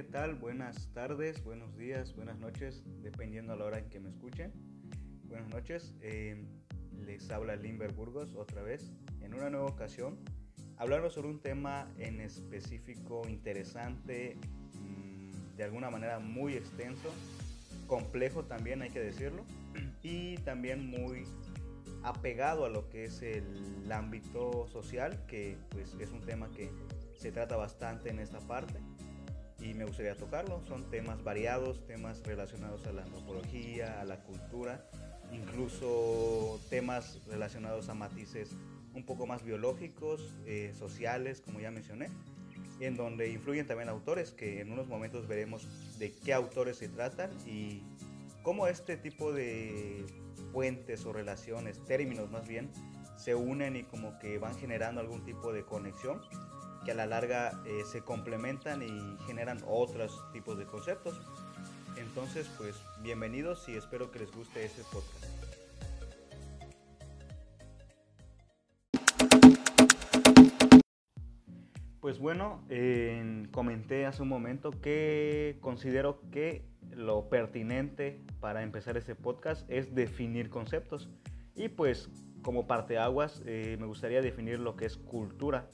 ¿qué tal? Buenas tardes, buenos días, buenas noches, dependiendo a la hora en que me escuchen. Buenas noches, eh, les habla Limber Burgos otra vez, en una nueva ocasión, hablarnos sobre un tema en específico interesante, mmm, de alguna manera muy extenso, complejo también hay que decirlo, y también muy apegado a lo que es el ámbito social, que pues es un tema que se trata bastante en esta parte y me gustaría tocarlo. Son temas variados, temas relacionados a la antropología, a la cultura, incluso temas relacionados a matices un poco más biológicos, eh, sociales, como ya mencioné, en donde influyen también autores, que en unos momentos veremos de qué autores se tratan y cómo este tipo de puentes o relaciones, términos más bien, se unen y como que van generando algún tipo de conexión que a la larga eh, se complementan y generan otros tipos de conceptos. Entonces, pues bienvenidos y espero que les guste este podcast. Pues bueno, comenté hace un momento que considero que lo pertinente para empezar este podcast es definir conceptos. Y pues como parte aguas eh, me gustaría definir lo que es cultura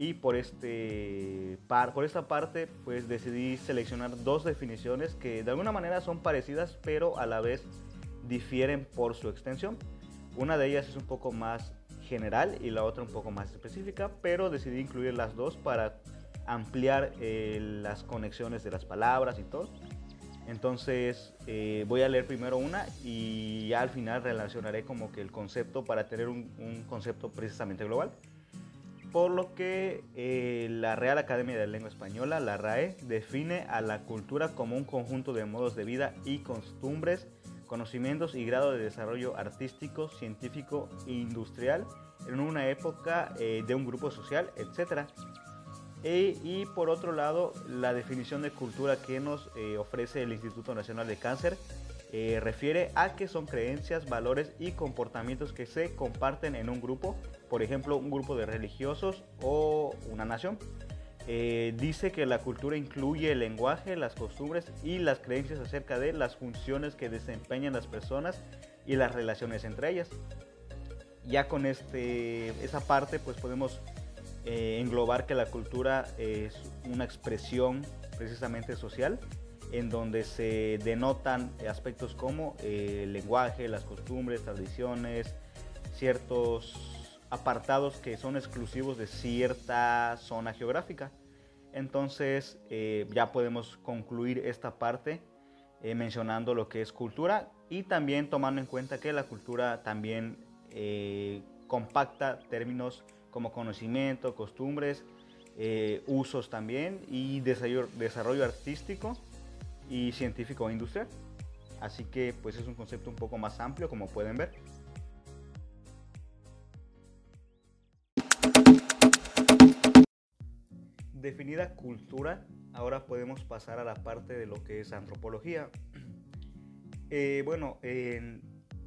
y por, este, par, por esta parte pues decidí seleccionar dos definiciones que de alguna manera son parecidas pero a la vez difieren por su extensión. Una de ellas es un poco más general y la otra un poco más específica, pero decidí incluir las dos para ampliar eh, las conexiones de las palabras y todo. Entonces eh, voy a leer primero una y ya al final relacionaré como que el concepto para tener un, un concepto precisamente global por lo que eh, la Real Academia de la Lengua Española, la RAE, define a la cultura como un conjunto de modos de vida y costumbres, conocimientos y grado de desarrollo artístico, científico e industrial en una época eh, de un grupo social, etc. E, y por otro lado, la definición de cultura que nos eh, ofrece el Instituto Nacional de Cáncer refiere a que son creencias, valores y comportamientos que se comparten en un grupo por ejemplo, un grupo de religiosos o una nación. Eh, dice que la cultura incluye el lenguaje, las costumbres y las creencias acerca de las funciones que desempeñan las personas y las relaciones entre ellas. Ya con este, esa parte pues podemos eh, englobar que la cultura es una expresión precisamente social en donde se denotan aspectos como eh, el lenguaje, las costumbres, tradiciones, ciertos apartados que son exclusivos de cierta zona geográfica. Entonces eh, ya podemos concluir esta parte eh, mencionando lo que es cultura y también tomando en cuenta que la cultura también compacta términos como conocimiento, costumbres, usos también y desarrollo artístico y científico e industrial. Así que pues es un concepto un poco más amplio como pueden ver. Definida cultura, ahora podemos pasar a la parte de lo que es antropología. Eh, bueno,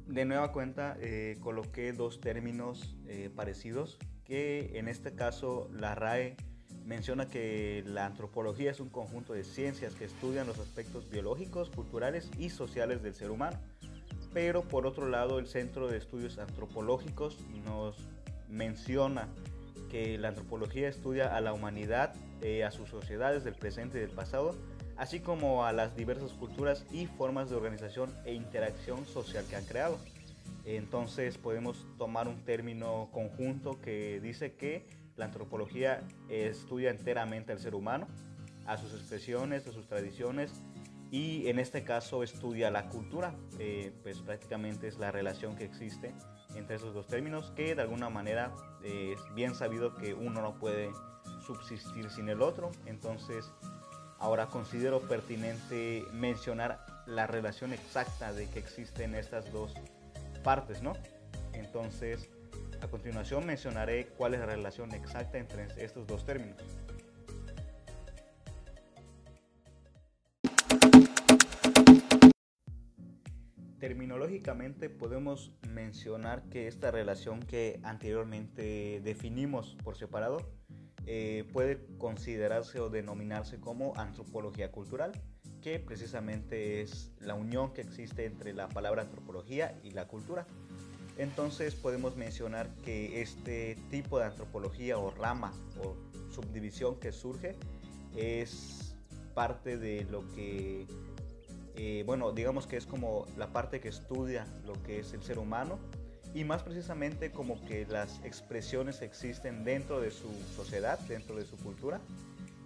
de nueva cuenta eh, coloqué dos términos eh, parecidos que en este caso la RAE menciona que la antropología es un conjunto de ciencias que estudian los aspectos biológicos, culturales y sociales del ser humano. Pero por otro lado el Centro de Estudios Antropológicos nos menciona que la antropología estudia a la humanidad, eh, a sus sociedades del presente y del pasado, así como a las diversas culturas y formas de organización e interacción social que han creado. Entonces podemos tomar un término conjunto que dice que la antropología estudia enteramente al ser humano, a sus expresiones, a sus tradiciones y en este caso estudia la cultura, eh, pues prácticamente es la relación que existe entre esos dos términos que de alguna manera es bien sabido que uno no puede subsistir sin el otro. Entonces ahora considero pertinente mencionar la relación exacta de que existen estas dos partes, ¿no? Entonces continuación mencionaré cuál es la relación exacta entre estos dos términos. Terminológicamente podemos mencionar que esta relación que anteriormente definimos por separado eh, puede considerarse o denominarse como antropología cultural, que precisamente es la unión que existe entre la palabra antropología y la cultura. Entonces podemos mencionar que este tipo de antropología o rama o subdivisión que surge es parte de lo que, eh, bueno, digamos que es como la parte que estudia lo que es el ser humano y más precisamente como que las expresiones existen dentro de su sociedad, dentro de su cultura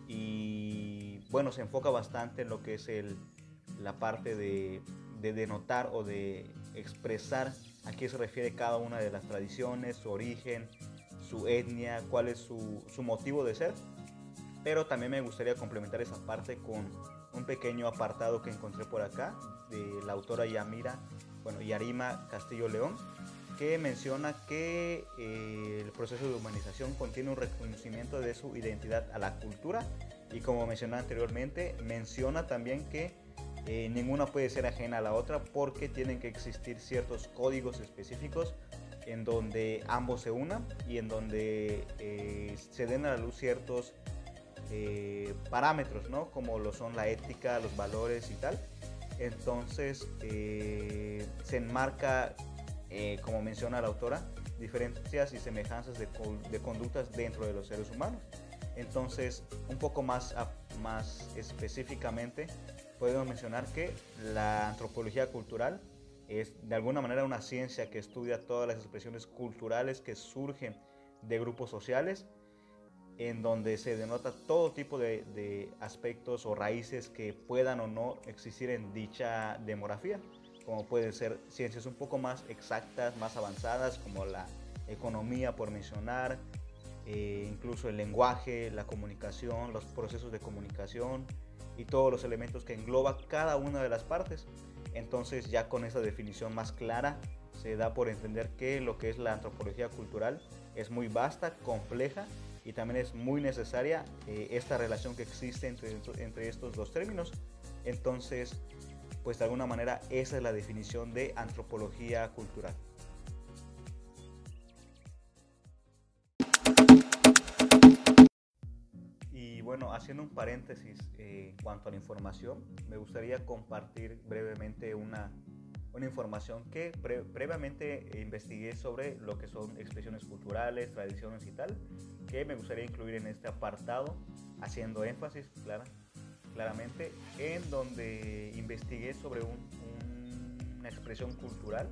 y bueno, se enfoca bastante en lo que es el, la parte de, de denotar o de expresar a qué se refiere cada una de las tradiciones, su origen, su etnia, cuál es su, su motivo de ser. Pero también me gustaría complementar esa parte con un pequeño apartado que encontré por acá de la autora Yamira, bueno, Yarima Castillo León, que menciona que eh, el proceso de humanización contiene un reconocimiento de su identidad a la cultura y como mencioné anteriormente, menciona también que eh, ninguna puede ser ajena a la otra porque tienen que existir ciertos códigos específicos en donde ambos se unan y en donde eh, se den a la luz ciertos parámetros, ¿no? Como lo son la ética, los valores y tal. Entonces se enmarca eh, como menciona la autora, diferencias y semejanzas de, conductas dentro de los seres humanos. Entonces, un poco más, más específicamente, podemos mencionar que la antropología cultural es de alguna manera una ciencia que estudia todas las expresiones culturales que surgen de grupos sociales, en donde se denota todo tipo de, de aspectos o raíces que puedan o no existir en dicha demografía como pueden ser ciencias un poco más exactas, más avanzadas, como la economía, por mencionar, eh, incluso el lenguaje, la comunicación, los procesos de comunicación y todos los elementos que engloba cada una de las partes. Entonces ya con esa definición más clara se da por entender que lo que es la antropología cultural es muy vasta, compleja y también es muy necesaria eh, esta relación que existe entre, entre estos dos términos. Entonces, pues de alguna manera esa es la definición de antropología cultural. Bueno, haciendo un paréntesis eh, en cuanto a la información, me gustaría compartir brevemente una, una información que previamente investigué sobre lo que son expresiones culturales, tradiciones y tal, que me gustaría incluir en este apartado, haciendo énfasis, claramente, en donde investigué sobre una expresión cultural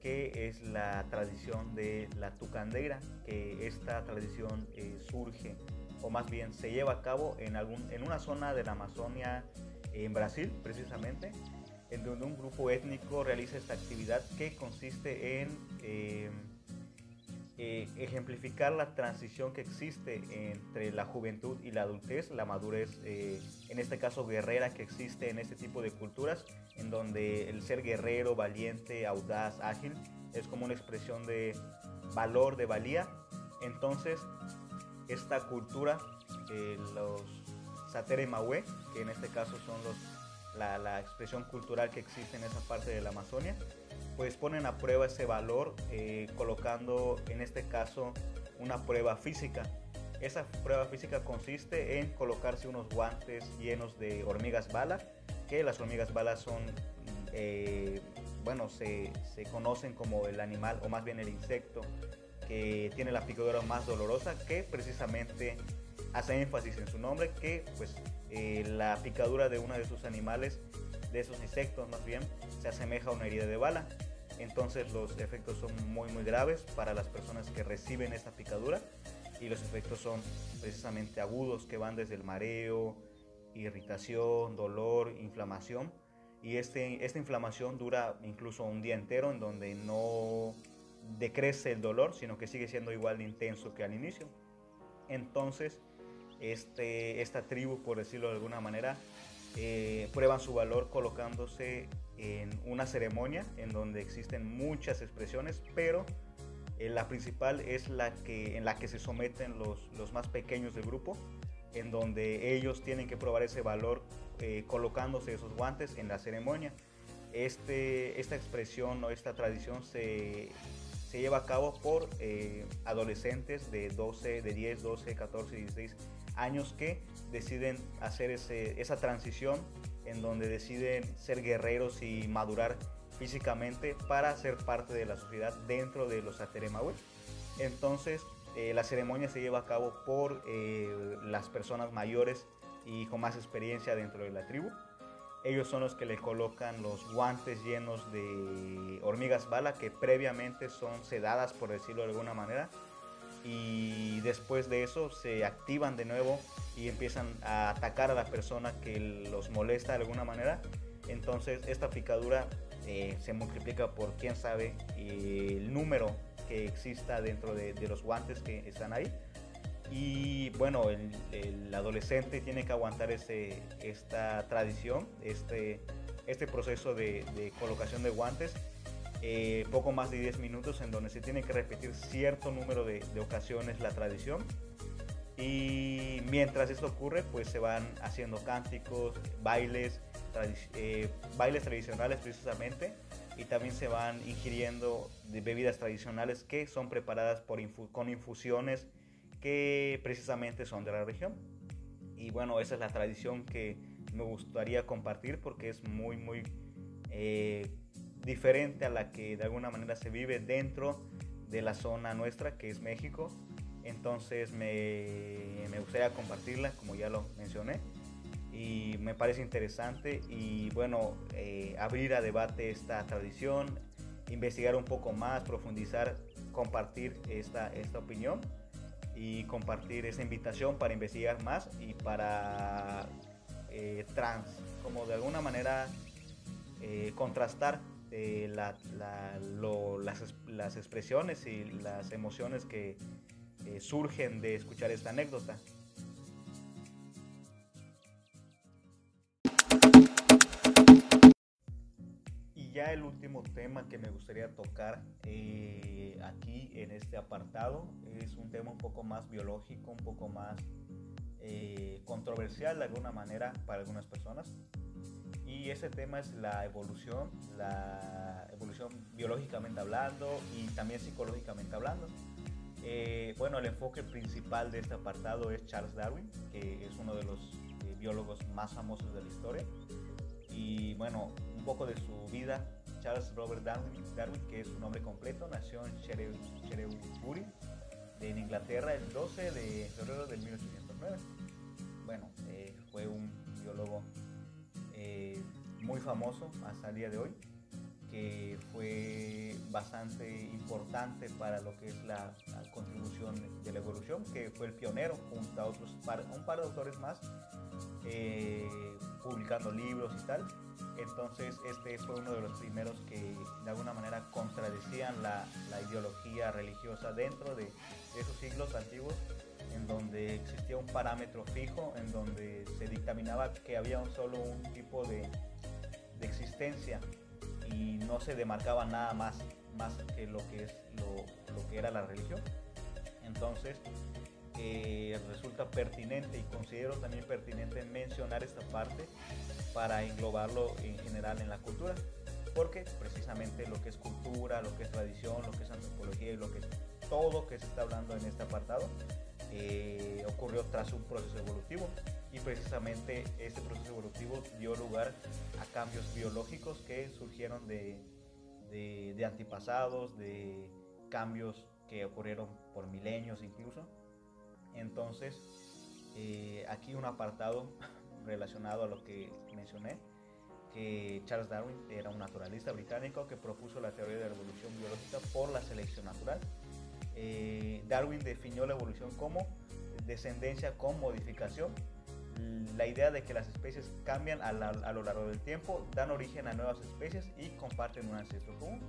que es la tradición de la tucandeira, que esta tradición eh, surge, o más bien se lleva a cabo en, algún, en una zona de la Amazonia, en Brasil precisamente, en donde un grupo étnico realiza esta actividad que consiste en... Eh, eh, ejemplificar la transición que existe entre la juventud y la adultez, la madurez, eh, en este caso guerrera que existe en este tipo de culturas, en donde el ser guerrero, valiente, audaz, ágil, es como una expresión de valor, de valía. Entonces, esta cultura, los Satere Mawe, que en este caso son los, la, la expresión cultural que existe en esa parte de la Amazonia, pues ponen a prueba ese valor eh, colocando en este caso una prueba física. Esa prueba física consiste en colocarse unos guantes llenos de hormigas bala, que las hormigas balas son, eh, bueno, se, se, conocen como el animal o más bien el insecto que tiene la picadura más dolorosa, que precisamente hace énfasis en su nombre, que pues eh, la picadura de uno de sus animales de esos insectos más bien se asemeja a una herida de bala. Entonces los efectos son muy muy graves para las personas que reciben esta picadura y los efectos son precisamente agudos que van desde el mareo, irritación, dolor, inflamación y este, esta inflamación dura incluso un día entero en donde no decrece el dolor sino que sigue siendo igual de intenso que al inicio. Entonces este, esta tribu por decirlo de alguna manera eh, prueban su valor colocándose en una ceremonia en donde existen muchas expresiones, pero eh, la principal es la que, en la que se someten los, los, más pequeños del grupo, en donde ellos tienen que probar ese valor eh, colocándose esos guantes en la ceremonia. Este, esta expresión o esta tradición se, se lleva a cabo por eh, adolescentes de 12, de 10, 12, 14, 16 años que deciden hacer esa transición en donde deciden ser guerreros y madurar físicamente para ser parte de la sociedad dentro de los Ateremawe. Entonces, eh, la ceremonia se lleva a cabo por eh, las personas mayores y con más experiencia dentro de la tribu. Ellos son los que le colocan los guantes llenos de hormigas bala que previamente son sedadas, por decirlo de alguna manera. Y después de eso se activan de nuevo y empiezan a atacar a la persona que los molesta de alguna manera. Entonces esta picadura eh, se multiplica por quién sabe el número que exista dentro de, los guantes que están ahí. Y bueno, el, adolescente tiene que aguantar ese, esta tradición, este, este proceso de, colocación de guantes, eh, poco más de 10 minutos en donde se tiene que repetir cierto número de, ocasiones la tradición. Y mientras esto ocurre, pues se van haciendo cánticos, bailes, eh, bailes tradicionales precisamente y también se van ingiriendo bebidas tradicionales que son preparadas por con infusiones que precisamente son de la región. Y bueno, esa es la tradición que me gustaría compartir porque es muy, muy eh, diferente a la que de alguna manera se vive dentro de la zona nuestra, que es México. Entonces me, me gustaría compartirla, como ya lo mencioné y me parece interesante y bueno, eh, abrir a debate esta tradición, investigar un poco más, profundizar, compartir esta, esta opinión y compartir esa invitación para investigar más y para eh, trans, como de alguna manera eh, contrastar las, las, expresiones y las emociones que surgen de escuchar esta anécdota. Ya el último tema que me gustaría tocar eh, aquí en este apartado es un tema un poco más biológico, un poco más eh, controversial de alguna manera para algunas personas. Y ese tema es la evolución, la evolución biológicamente hablando y también psicológicamente hablando. Eh, bueno, el enfoque principal de este apartado es Charles Darwin, que es uno de los biólogos más famosos de la historia. Y bueno, poco de su vida. Charles Robert Darwin, que es su nombre completo, nació en Shrewsbury, en Inglaterra, el 12 de febrero de 1809. Bueno, eh, fue un biólogo eh, muy famoso hasta el día de hoy, que fue bastante importante para lo que es la, contribución de la evolución, que fue el pionero junto a otros un par de autores más, eh, publicando libros y tal entonces este fue uno de los primeros que de alguna manera contradecían la, ideología religiosa dentro de, esos siglos antiguos en donde existía un parámetro fijo, en donde se dictaminaba que había un solo un tipo de, existencia y no se demarcaba nada más, más que lo que, es, lo, que era la religión. Entonces, eh, resulta pertinente y considero también pertinente mencionar esta parte para englobarlo en general en la cultura, porque precisamente lo que es cultura, lo que es tradición, lo que es antropología y lo que todo que se está hablando en este apartado eh, ocurrió tras un proceso evolutivo y precisamente este proceso evolutivo dio lugar a cambios biológicos que surgieron de, de, antepasados, de cambios que ocurrieron por milenios incluso. Entonces, eh, aquí un apartado relacionado a lo que mencioné, que Charles Darwin era un naturalista británico que propuso la teoría de la evolución biológica por la selección natural. Eh, Darwin definió la evolución como descendencia con modificación. La idea de que las especies cambian a, a lo largo del tiempo, dan origen a nuevas especies y comparten un ancestro común.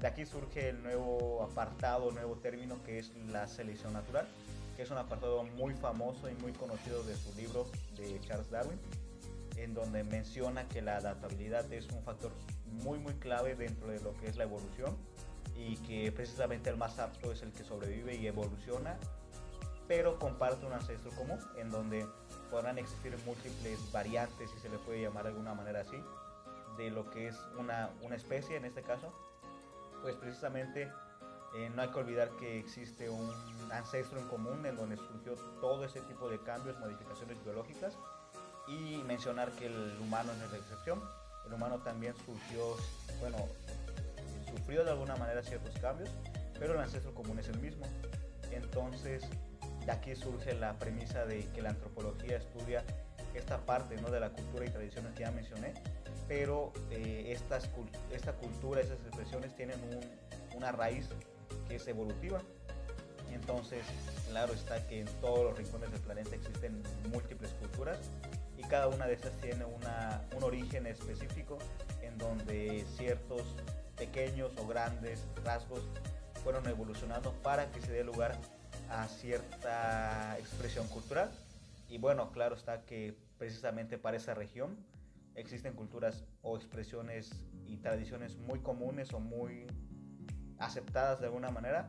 De aquí surge el nuevo apartado, nuevo término que es la selección natural, que es un apartado muy famoso y muy conocido de su libro de Charles Darwin, en donde menciona que la adaptabilidad es un factor muy muy clave dentro de lo que es la evolución y que precisamente el más apto es el que sobrevive y evoluciona, pero comparte un ancestro común en donde podrán existir múltiples variantes, si se le puede llamar de alguna manera así, de lo que es una, una especie en este caso, pues precisamente Eh, no hay que olvidar que existe un ancestro en común en donde surgió todo ese tipo de cambios, modificaciones biológicas y mencionar que el humano no es la excepción. El humano también surgió, bueno, sufrió de alguna manera ciertos cambios, pero el ancestro común es el mismo. Entonces, de aquí surge la premisa de que la antropología estudia esta parte ¿no? de la cultura y tradiciones que ya mencioné, pero eh, esta cultura, esas expresiones tienen una raíz que es evolutiva. Entonces, claro está que en todos los rincones del planeta existen múltiples culturas y cada una de estas tiene una, un origen específico en donde ciertos pequeños o grandes rasgos fueron evolucionando para que se dé lugar a cierta expresión cultural. Y bueno, claro está que precisamente para esa región existen culturas o expresiones y tradiciones muy comunes o muy aceptadas de alguna manera,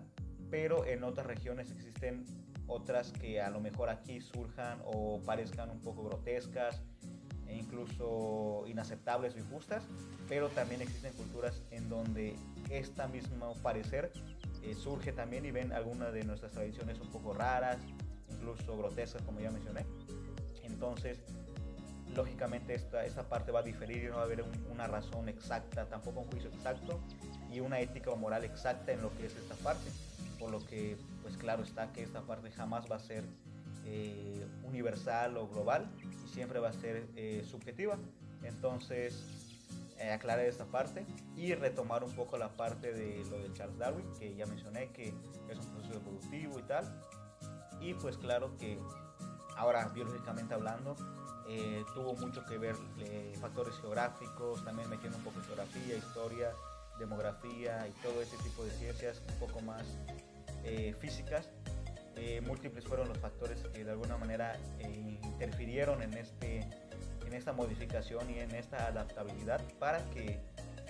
pero en otras regiones existen otras que a lo mejor aquí surjan o parezcan un poco grotescas e incluso inaceptables o injustas, pero también existen culturas en donde esta mismo parecer eh, surge también y ven algunas de nuestras tradiciones un poco raras, incluso grotescas como ya mencioné. Entonces, lógicamente esta, parte va a diferir y no va a haber una razón exacta, tampoco un juicio exacto y una ética o moral exacta en lo que es esta parte. Por lo que, pues claro está que esta parte jamás va a ser eh, universal o global y siempre va a ser eh, subjetiva. Entonces, eh, aclarar esta parte y retomar un poco la parte de lo de Charles Darwin, que ya mencioné que es un proceso evolutivo y tal. Y pues claro que ahora biológicamente hablando, eh, tuvo mucho que ver factores geográficos, también metiendo un poco de geografía, historia, demografía y todo ese tipo de ciencias un poco más físicas eh, múltiples fueron los factores que de alguna manera eh, interfirieron en, este, en esta modificación y en esta adaptabilidad para que,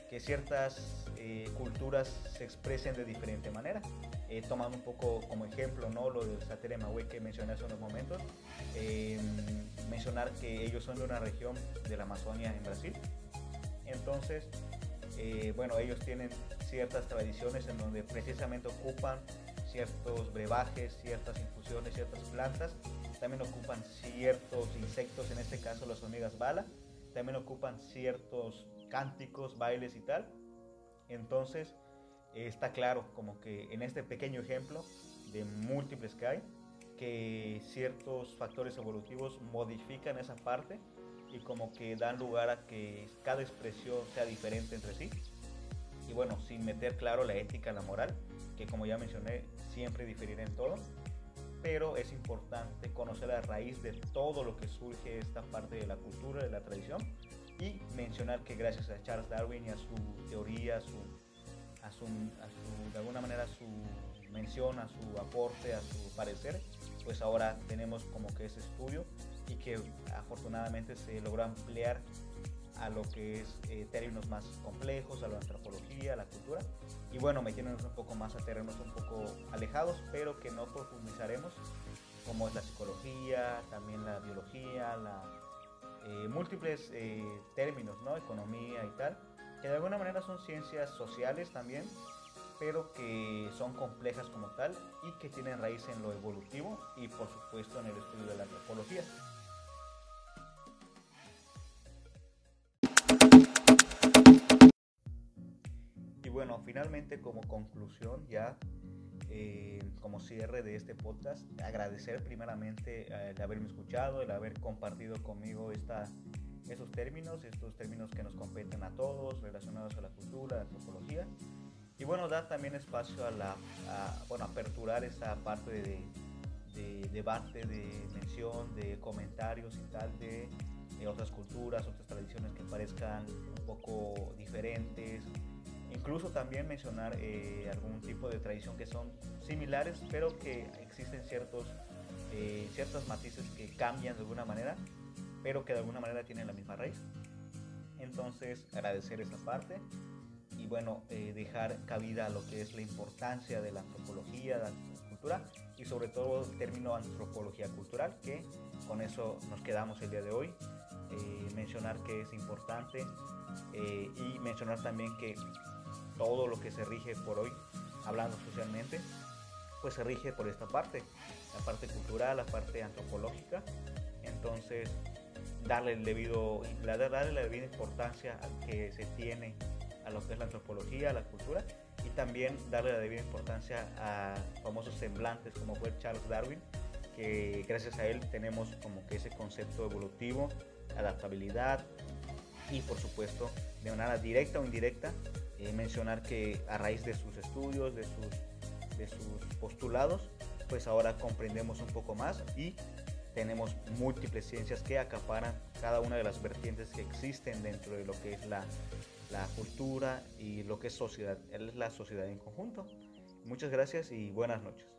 que ciertas eh, culturas se expresen de diferente manera. Tomando un poco como ejemplo ¿no? lo del Satere que mencioné hace unos momentos, mencionar que ellos son de una región de la Amazonia en Brasil. Entonces, bueno, ellos tienen ciertas tradiciones en donde precisamente ocupan ciertos brebajes, ciertas infusiones, ciertas plantas. También ocupan ciertos insectos, en este caso las hormigas bala. También ocupan ciertos cánticos, bailes y tal. Entonces, está claro como que en este pequeño ejemplo de múltiples que hay, que ciertos factores evolutivos modifican esa parte y como que dan lugar a que cada expresión sea diferente entre sí. Y bueno, sin meter claro la ética, la moral, que como ya mencioné, siempre diferirá en todo, pero es importante conocer la raíz de todo lo que surge esta parte de la cultura, de la tradición, y mencionar que gracias a Charles Darwin y a su teoría, a su, de alguna manera su mención, a su aporte, a su parecer, pues ahora tenemos como que ese estudio y que afortunadamente se logró ampliar a lo que es eh, términos más complejos, a la antropología, a la cultura. Y bueno, metiéndonos un poco más a terrenos un poco alejados, pero que no profundizaremos, como es la psicología, también la biología, la, eh, múltiples eh, términos, ¿no? Economía y tal, que de alguna manera son ciencias sociales también, pero que son complejas como tal y que tienen raíz en lo evolutivo y por supuesto en el estudio de la antropología. bueno, finalmente como conclusión ya, eh, como cierre de este podcast, agradecer primeramente el haberme escuchado, el haber compartido conmigo esta, esos términos, estos términos que nos competen a todos, relacionados a la cultura, a la antropología. Y bueno, dar también espacio a la, bueno, aperturar esa parte de, de, debate, de mención, de comentarios y tal de, de otras culturas, otras tradiciones que parezcan un poco diferentes, Incluso también mencionar eh, algún tipo de tradición que son similares, pero que existen ciertos, eh, ciertos matices que cambian de alguna manera, pero que de alguna manera tienen la misma raíz. Entonces, agradecer esa parte y bueno, eh, dejar cabida a lo que es la importancia de la antropología, de la cultura y sobre todo el término antropología cultural, que con eso nos quedamos el día de hoy. mencionar que es importante y mencionar también que todo lo que se rige por hoy hablando socialmente, pues se rige por esta parte, la parte cultural, la parte antropológica. Entonces, darle, el debido, darle la debida importancia que se tiene a lo que es la antropología, a la cultura, y también darle la debida importancia a famosos semblantes como fue Charles Darwin, que gracias a él tenemos como que ese concepto evolutivo, adaptabilidad y por supuesto de manera directa o indirecta eh, mencionar que a raíz de sus estudios, de sus, de sus postulados, pues ahora comprendemos un poco más y tenemos múltiples ciencias que acaparan cada una de las vertientes que existen dentro de lo que es la, la cultura y lo que es sociedad, es la sociedad en conjunto. Muchas gracias y buenas noches.